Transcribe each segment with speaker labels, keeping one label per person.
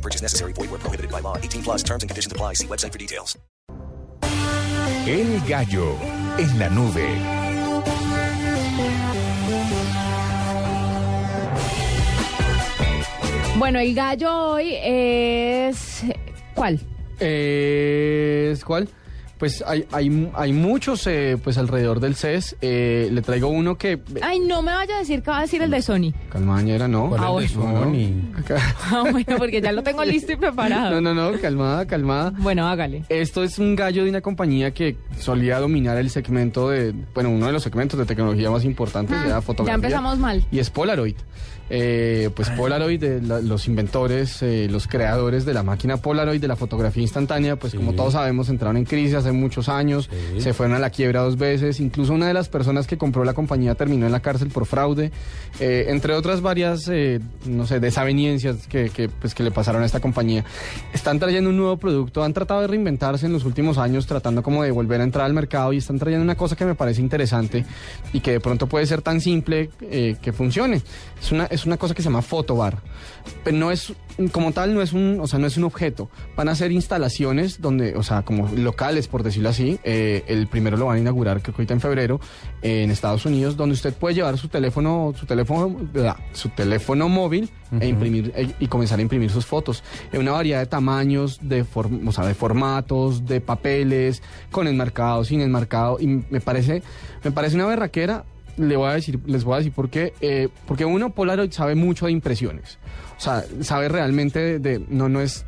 Speaker 1: No purchase necessary. Void where prohibited by law. 18 plus terms and conditions apply. See website for details.
Speaker 2: El gallo en la nube.
Speaker 3: Bueno, el gallo hoy es... ¿Cuál?
Speaker 4: Es ¿Cuál? Pues hay, hay, hay muchos eh, pues alrededor del CES. Eh, le traigo uno que...
Speaker 3: Ay, no me vaya a decir que va a decir el de Sony.
Speaker 4: Calmañera, ¿no?
Speaker 3: Ah,
Speaker 4: No,
Speaker 3: bueno. Ah, bueno, porque ya lo tengo listo y preparado.
Speaker 4: No, no, no, calmada, calmada.
Speaker 3: Bueno, hágale.
Speaker 4: Esto es un gallo de una compañía que solía dominar el segmento de, bueno, uno de los segmentos de tecnología más importantes de la fotografía.
Speaker 3: Ah, Ya empezamos mal.
Speaker 4: Y es Polaroid. Eh, pues Polaroid, de la- los inventores, eh, los creadores de la máquina Polaroid, de la fotografía instantánea, pues como todos sabemos, entraron en crisis hace muchos años, se fueron a la quiebra dos veces, incluso una de las personas que compró la compañía terminó en la cárcel por fraude, eh, entre otras varias, eh, no sé, desaveniencias que, que, pues, que le pasaron a esta compañía. Están trayendo un nuevo producto, han tratado de reinventarse en los últimos años, tratando como de volver a entrar al mercado y están trayendo una cosa que me parece interesante y que de pronto puede ser tan simple eh, que funcione. Es una, es una cosa que se llama fotobar. Pero no es, como tal, no es un, o sea, no es un objeto. Van a ser instalaciones donde, o sea, como locales, por decirlo así. Eh, el primero lo van a inaugurar, creo que ahorita en febrero, eh, en Estados Unidos, donde usted puede llevar su teléfono, su teléfono, su teléfono móvil e imprimir e- y comenzar a imprimir sus fotos en una variedad de tamaños, de, form- o sea, de formatos, de papeles, con enmarcado, sin enmarcado. Y me parece, me parece una berraquera le voy a decir, les voy a decir por qué. Eh, porque uno, Polaroid sabe mucho de impresiones. O sea, sabe realmente de, de- no, no es.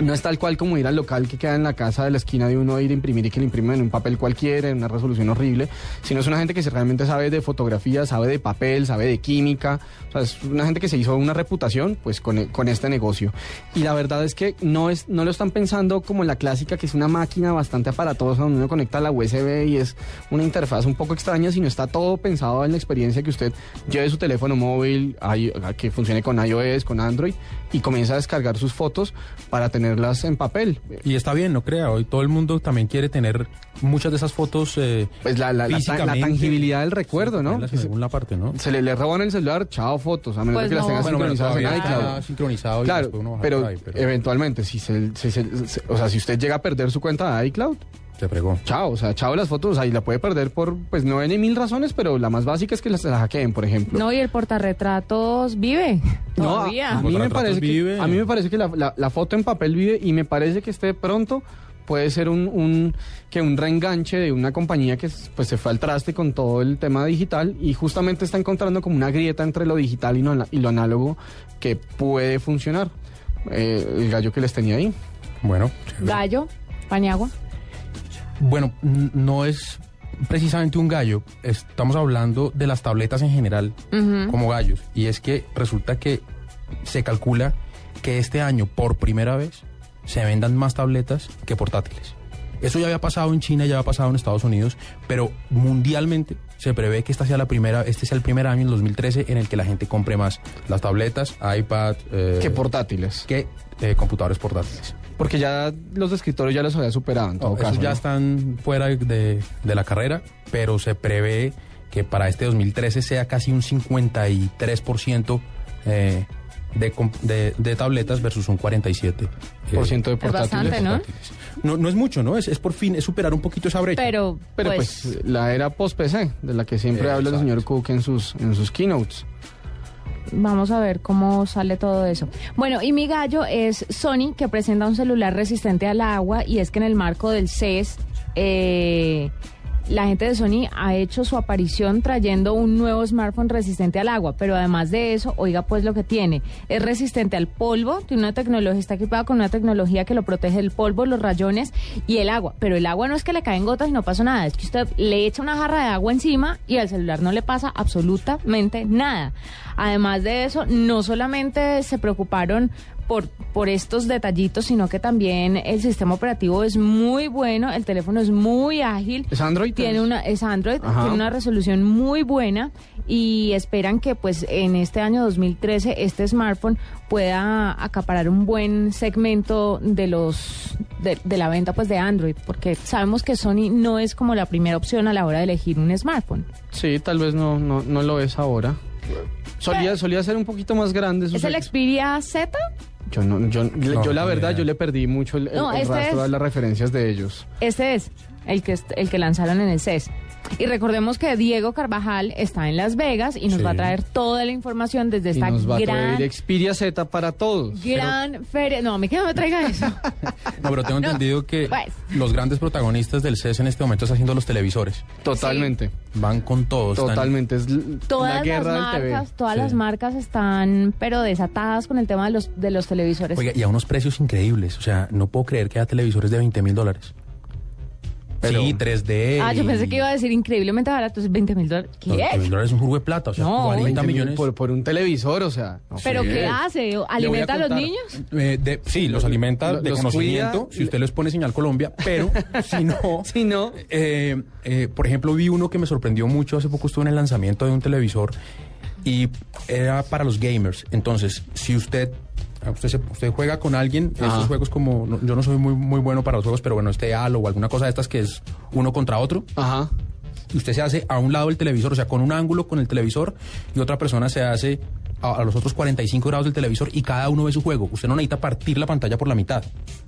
Speaker 4: No es tal cual como ir al local que queda en la casa de la esquina de uno, ir a imprimir y que le imprimen en un papel cualquiera, en una resolución horrible, sino es una gente que realmente sabe de fotografía, sabe de papel, sabe de química, o sea, es una gente que se hizo una reputación pues con, con este negocio. Y la verdad es que no, es, no lo están pensando como la clásica, que es una máquina bastante aparatosa donde uno conecta la USB y es una interfaz un poco extraña, sino está todo pensado en la experiencia que usted lleve su teléfono móvil, que funcione con iOS, con Android, y comienza a descargar sus fotos para tenerlas en papel.
Speaker 5: Y está bien, no crea, hoy todo el mundo también quiere tener muchas de esas fotos eh,
Speaker 4: Pues la, la- la la tangibilidad del recuerdo, ¿no?
Speaker 5: En alguna parte, ¿no?
Speaker 4: Se le, le roban el celular, chao fotos, a menos
Speaker 3: Pues
Speaker 4: que las tengas
Speaker 5: Bueno, bueno,
Speaker 4: sincronizadas en iCloud.
Speaker 5: sincronizado
Speaker 4: Claro,
Speaker 5: uno
Speaker 4: pero,
Speaker 5: ahí, pero
Speaker 4: eventualmente, si, se, si se- se- o sea, si usted llega a perder su cuenta de iCloud,
Speaker 5: se fregó.
Speaker 4: chao, o sea, chao las fotos, ahí la puede perder por, pues no en mil razones, pero la más básica es que las, las hackeen, por ejemplo.
Speaker 3: No, y el portarretratos vive.
Speaker 4: No, a,
Speaker 3: Todavía.
Speaker 4: a mí me parece que,
Speaker 5: vive.
Speaker 4: a mí me parece que la, la- la foto en papel vive y me parece que este pronto puede ser un, un- que un reenganche de una compañía que pues se fue al traste con todo el tema digital y justamente está encontrando como una grieta entre lo digital y, no- y lo análogo que puede funcionar. Eh, el gallo que les tenía ahí.
Speaker 5: Bueno, chévere.
Speaker 3: Gallo, Paniagua.
Speaker 5: Bueno, no es precisamente un gallo, estamos hablando de las tabletas en general como gallos. Y es que resulta que se calcula que este año, por primera vez, se vendan más tabletas que portátiles. Eso ya había pasado en China, ya había pasado en Estados Unidos, pero mundialmente se prevé que esta sea la primera, este sea el primer año, el 2013, en el que la gente compre más las tabletas, iPad, eh,
Speaker 4: que portátiles.
Speaker 5: que eh, computadores portátiles.
Speaker 4: Porque ya los de escritorio ya los había superado en todo
Speaker 5: No,
Speaker 4: caso.
Speaker 5: esos ya
Speaker 4: ¿no?
Speaker 5: están fuera de, de la carrera, pero se prevé que para este 2013 sea casi un 53% eh, de, de, de tabletas versus un 47%. eh,
Speaker 4: Por ciento de
Speaker 3: Es
Speaker 4: portátiles.
Speaker 3: bastante, ¿no?
Speaker 5: portátiles. No, no es mucho, ¿no? Es, es por fin, es superar un poquito esa brecha.
Speaker 3: Pero,
Speaker 4: Pero
Speaker 3: pues,
Speaker 4: pues, la era post-PC, de la que siempre
Speaker 5: Eh,
Speaker 4: habla el señor Cook en sus, en sus keynotes.
Speaker 3: vamos a ver cómo sale todo eso. Bueno, y mi gallo es Sony, que presenta un celular resistente al agua, y es que en el marco del CES, eh, la gente de Sony ha hecho su aparición trayendo un nuevo smartphone resistente al agua, pero además de eso, oiga pues lo que tiene, es resistente al polvo, tiene una tecnología, está equipado con una tecnología que lo protege del polvo, los rayones y el agua, pero el agua no es que le caen gotas y no pasa nada, es que usted le echa una jarra de agua encima y al celular no le pasa absolutamente nada. Además de eso, no solamente se preocuparon por, por estos detallitos, sino que también el sistema operativo es muy bueno, el teléfono es muy ágil.
Speaker 4: ¿Es Android?
Speaker 3: Tiene una, es Android,
Speaker 4: Ajá.
Speaker 3: tiene una resolución muy buena y esperan que pues en este año 2013 este smartphone pueda acaparar un buen segmento de los de, de la venta pues de Android, porque sabemos que Sony no es como la primera opción a la hora de elegir un smartphone.
Speaker 4: Sí, tal vez no, no, no lo es ahora. Solía, solía ser un poquito más grande.
Speaker 3: ¿Es el Xperia Z?
Speaker 4: Yo, no, yo,
Speaker 5: No,
Speaker 4: yo la verdad,
Speaker 5: idea.
Speaker 4: yo le perdí mucho el, el-
Speaker 3: No,
Speaker 4: el
Speaker 3: este
Speaker 4: rastro
Speaker 3: es-
Speaker 4: de las referencias de ellos.
Speaker 3: Este es el que, el que lanzaron en el CES. Y recordemos que Diego Carvajal está en Las Vegas y nos
Speaker 5: Sí.
Speaker 3: va a traer toda la información desde
Speaker 4: Y
Speaker 3: esta
Speaker 4: nos va a
Speaker 3: gran,
Speaker 4: traer Xperia Z para todos.
Speaker 3: gran feria. No, a mí que no me traiga eso.
Speaker 5: No, pero tengo
Speaker 3: No,
Speaker 5: entendido que
Speaker 3: pues.
Speaker 5: los grandes protagonistas del CES en este momento están haciendo los televisores.
Speaker 4: Totalmente,
Speaker 5: Van con todos.
Speaker 4: totalmente. Es
Speaker 3: Todas
Speaker 4: la
Speaker 3: las
Speaker 4: guerra del TV.
Speaker 3: marcas, todas
Speaker 5: Sí.
Speaker 3: las marcas están pero desatadas con el tema de los de los televisores.
Speaker 5: Oiga, y a unos precios increíbles. O sea, no puedo creer que haya televisores de 20 mil dólares.
Speaker 4: Pero-
Speaker 5: sí, 3D.
Speaker 3: ah, yo pensé que iba a decir increíblemente barato, es 20 mil dólares.
Speaker 5: No,
Speaker 3: ¿Qué?
Speaker 5: 20 mil dólares es un jugo de plata. O sea,
Speaker 3: No,
Speaker 5: 40
Speaker 4: 20 mil
Speaker 5: millones.
Speaker 4: Por, por un televisor, o sea. no
Speaker 3: ¿Pero
Speaker 4: sé.
Speaker 3: qué hace? ¿Alimenta a, los niños?
Speaker 5: Eh, de- sí, los alimenta
Speaker 4: Lo-
Speaker 5: de
Speaker 4: los
Speaker 5: conocimiento,
Speaker 4: cuida.
Speaker 5: si usted les pone señal Colombia, pero si no...
Speaker 4: Si no,
Speaker 5: Eh, eh, por ejemplo, vi uno que me sorprendió mucho. Hace poco estuve en el lanzamiento de un televisor y era para los gamers. Entonces, si usted usted, se- usted juega con alguien,
Speaker 4: Ajá.
Speaker 5: estos juegos como no- yo no soy muy muy bueno para los juegos, pero bueno, este Halo o alguna cosa de estas que es uno contra otro,
Speaker 4: ajá.
Speaker 5: y usted se hace a un lado del televisor, o sea, con un ángulo con el televisor y otra persona se hace a, a los otros 45 grados del televisor y cada uno ve su juego. Usted no necesita partir la pantalla por la mitad,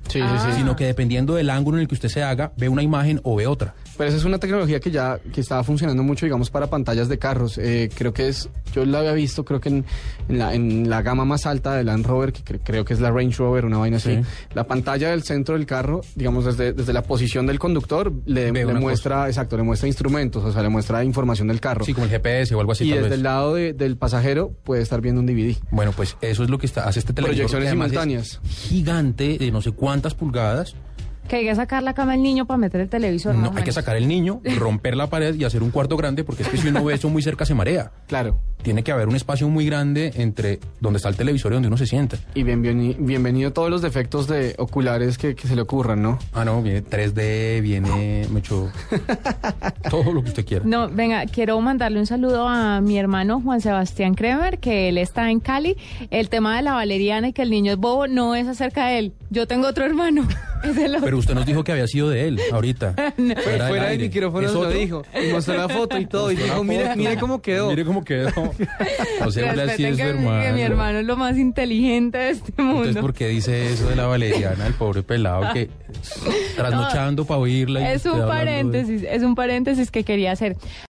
Speaker 4: Sí,
Speaker 3: Ah.
Speaker 4: sí, sí.
Speaker 5: sino que dependiendo del ángulo en el que usted se haga, ve una imagen o ve otra.
Speaker 4: Pero esa es una tecnología que ya que estaba funcionando mucho, digamos, para pantallas de carros. Eh, creo que es, yo la había visto, creo que en, en la, en la gama más alta de Land Rover, que cre- creo que es la Range Rover, una vaina así.
Speaker 5: Sí.
Speaker 4: La pantalla del centro del carro, digamos, desde, desde la posición del conductor, le, muestra, exacto, le muestra instrumentos, o sea, le muestra información del carro.
Speaker 5: Sí, como el GPS o algo así.
Speaker 4: y
Speaker 5: tal
Speaker 4: desde
Speaker 5: vez.
Speaker 4: el lado de- del pasajero puede estar viendo un DVD.
Speaker 5: Bueno, pues eso es lo que está, hace este televisor.
Speaker 4: Proyecciones
Speaker 5: es
Speaker 4: simultáneas.
Speaker 5: Gigante, de no sé cuántas pulgadas.
Speaker 3: Que hay que sacar la cama al niño para meter el televisor.
Speaker 5: No, hay que sacar el niño, romper la pared y hacer un cuarto grande, porque es que si uno ve eso muy cerca se marea.
Speaker 4: Claro.
Speaker 5: Tiene que haber un espacio muy grande entre donde está el televisor y donde uno se sienta.
Speaker 4: Y bienveni- bienvenido todos los defectos de oculares que, que se le ocurran, ¿no?
Speaker 5: Ah, no, viene 3D, viene mucho. todo lo que usted quiera.
Speaker 3: No, venga, quiero mandarle un saludo a mi hermano Juan Sebastián Kremer, que él está en Cali. El tema de la valeriana y que el niño es bobo no es acerca de él. Yo tengo otro hermano. Es el otro.
Speaker 5: Pero usted nos dijo que había sido de él, ahorita.
Speaker 4: Fue-
Speaker 5: Fuera
Speaker 4: fuera del micrófono
Speaker 5: ¿Es
Speaker 4: se lo dijo. Y mostró la foto y todo. Y dijo, mire, mire cómo quedó.
Speaker 5: Mire cómo quedó. O sea,
Speaker 3: Respeten
Speaker 5: su
Speaker 3: que,
Speaker 5: hermano.
Speaker 3: que mi hermano es lo más inteligente de este mundo.
Speaker 5: Entonces, ¿por qué dice eso de la valeriana, el pobre pelado que trasnochando para oírla? y
Speaker 3: es un
Speaker 5: hablando de-
Speaker 3: paréntesis, es un paréntesis que quería hacer.